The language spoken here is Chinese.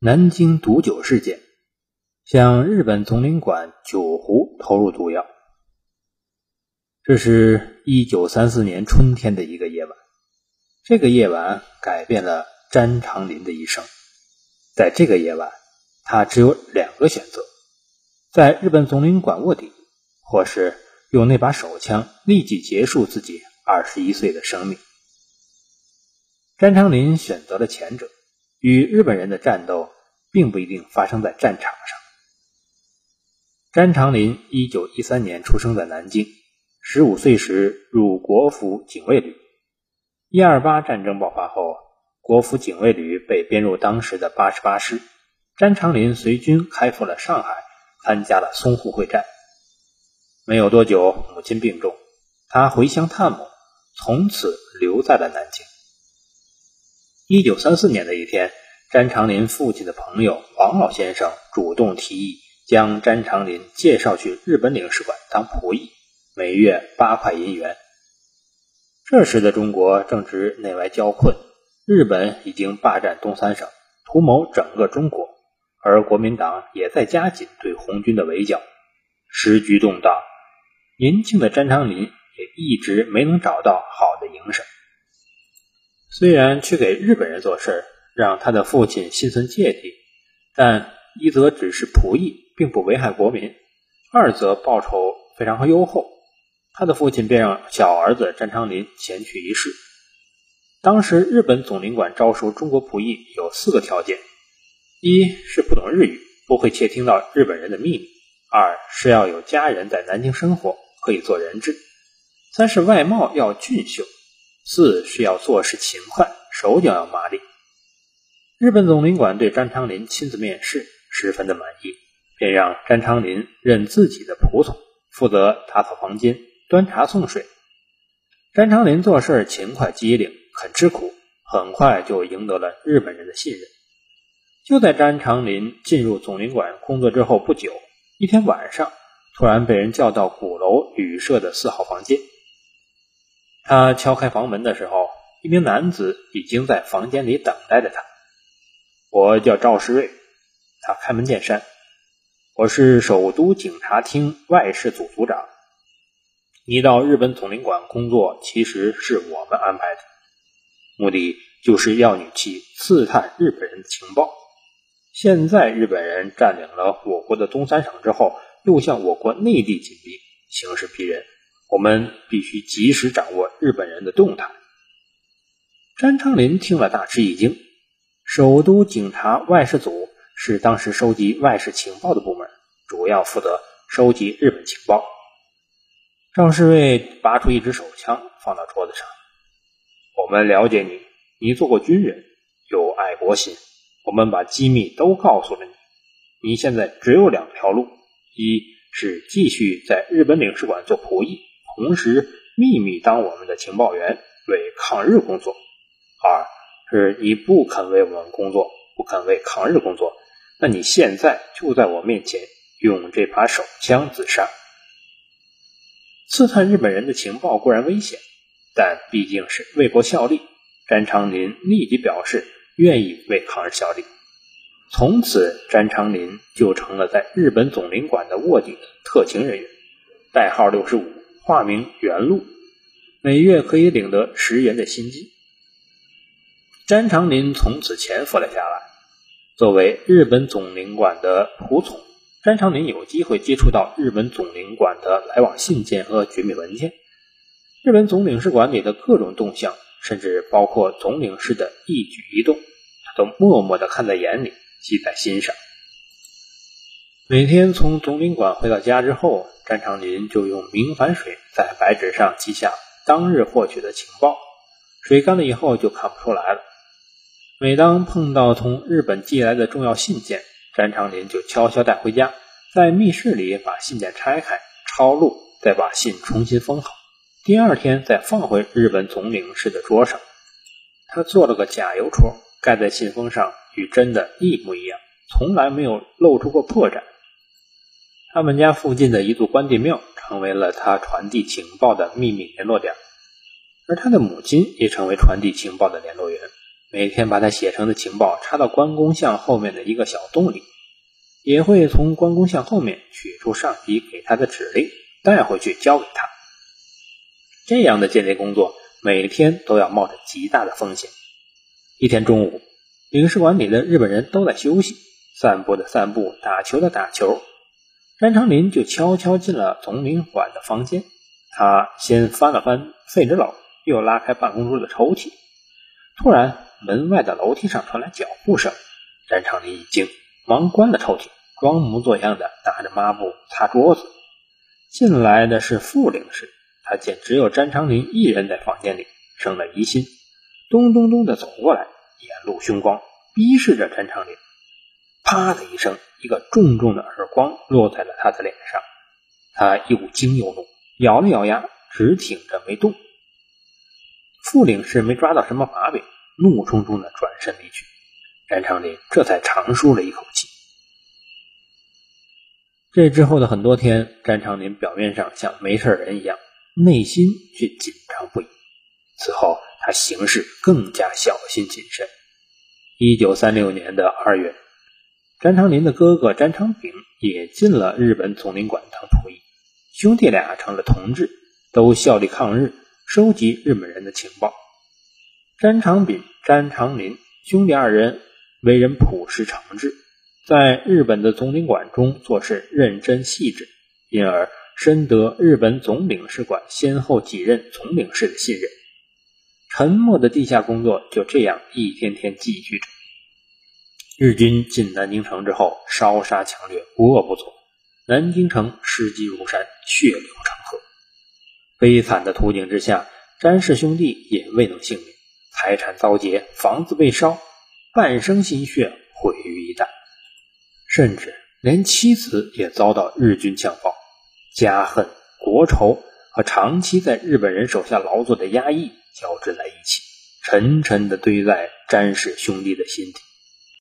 南京毒酒事件，向日本总领馆酒壶投入毒药。这是一九三四年春天的一个夜晚，这个夜晚改变了詹长林的一生。在这个夜晚，他只有两个选择：在日本总领馆卧底，或是用那把手枪立即结束自己二十一岁的生命。詹长林选择了前者。与日本人的战斗并不一定发生在战场上。詹长林一九一三年出生在南京，十五岁时入国府警卫旅。一二八战争爆发后，国府警卫旅被编入当时的八十八师。詹长林随军开赴了上海，参加了淞沪会战。没有多久，母亲病重，他回乡探母，从此留在了南京。一九三四年的一天，詹长林父亲的朋友黄老先生主动提议将詹长林介绍去日本领事馆当仆役，每月八块银元。这时的中国正值内外交困，日本已经霸占东三省，图谋整个中国，而国民党也在加紧对红军的围剿，时局动荡。年轻的詹长林也一直没能找到好的营生。虽然去给日本人做事，让他的父亲心存芥蒂，但一则只是仆役，并不危害国民；二则报酬非常优厚。他的父亲便让小儿子詹昌林前去一试。当时日本总领馆招收中国仆役有四个条件：一是不懂日语，不会窃听到日本人的秘密；二是要有家人在南京生活，可以做人质；三是外貌要俊秀。四是要做事勤快，手脚要麻利。日本总领馆对詹长林亲自面试，十分的满意，便让詹长林任自己的仆从，负责打扫房间、端茶送水。詹长林做事勤快机灵，很吃苦，很快就赢得了日本人的信任。就在詹长林进入总领馆工作之后不久，一天晚上，突然被人叫到鼓楼旅社的四号房间。他敲开房门的时候，一名男子已经在房间里等待着他。我叫赵世瑞，他开门见山：“我是首都警察厅外事组组长。你到日本总领馆工作，其实是我们安排的，目的就是要你去刺探日本人的情报。现在日本人占领了我国的东三省之后，又向我国内地紧逼，形势逼人。”我们必须及时掌握日本人的动态。詹昌林听了大吃一惊。首都警察外事组是当时收集外事情报的部门，主要负责收集日本情报。赵世卫拔出一支手枪，放到桌子上。我们了解你，你做过军人，有爱国心。我们把机密都告诉了你。你现在只有两条路：一是继续在日本领事馆做仆役。同时秘密当我们的情报员，为抗日工作；二是你不肯为我们工作，不肯为抗日工作，那你现在就在我面前用这把手枪自杀。刺探日本人的情报固然危险，但毕竟是为国效力。詹长林立即表示愿意为抗日效力。从此，詹长林就成了在日本总领馆的卧底特勤人员，代号六十五。化名袁禄，每月可以领得十元的薪金。詹长林从此潜伏了下来。作为日本总领馆的仆从，詹长林有机会接触到日本总领馆的来往信件和绝密文件，日本总领事馆里的各种动向，甚至包括总领事的一举一动，他都默默地看在眼里，记在心上。每天从总领馆回到家之后。詹长林就用明矾水在白纸上记下当日获取的情报，水干了以后就看不出来了。每当碰到从日本寄来的重要信件，詹长林就悄悄带回家，在密室里把信件拆开抄录，再把信重新封好，第二天再放回日本总领事的桌上。他做了个假邮戳，盖在信封上，与真的一模一样，从来没有露出过破绽。他们家附近的一座关帝庙成为了他传递情报的秘密联络点，而他的母亲也成为传递情报的联络员。每天把他写成的情报插到关公像后面的一个小洞里，也会从关公像后面取出上级给他的指令，带回去交给他。这样的间谍工作每天都要冒着极大的风险。一天中午，领事馆里的日本人都在休息，散步的散步，打球的打球。詹长林就悄悄进了总领馆的房间。他先翻了翻废纸篓，又拉开办公桌的抽屉。突然，门外的楼梯上传来脚步声。詹长林一惊，忙关了抽屉，装模作样的拿着抹布擦桌子。进来的是副领事，他见只有詹长林一人在房间里，生了疑心，咚咚咚的走过来，眼露凶光，逼视着詹长林。啪的一声，一个重重的耳光落在了他的脸上。他又惊又怒。咬了咬牙，直挺着没动。副领事没抓到什么把柄，怒冲冲的转身离去。詹长林这才长舒了一口气。这之后的很多天，詹长林表面上像没事人一样，内心却紧张不已。此后，他行事更加小心谨慎。一九三六年的二月，詹长林的哥哥詹长炳也进了日本总领馆当仆役。兄弟俩成了同志，都效力抗日，收集日本人的情报。詹长炳、詹长林兄弟二人为人朴实诚挚，在日本的总领馆中做事认真细致，因而深得日本总领事馆先后几任总领事的信任。沉默的地下工作就这样一天天继续着。日军进南京城之后，烧杀抢掠，无恶不作。南京城尸积如山，血流成河。悲惨的图景之下，詹氏兄弟也未能幸免，财产遭劫，房子被烧，半生心血毁于一旦，甚至连妻子也遭到日军枪爆。家恨、国仇和长期在日本人手下劳作的压抑交织在一起，沉沉地堆在詹氏兄弟的心底。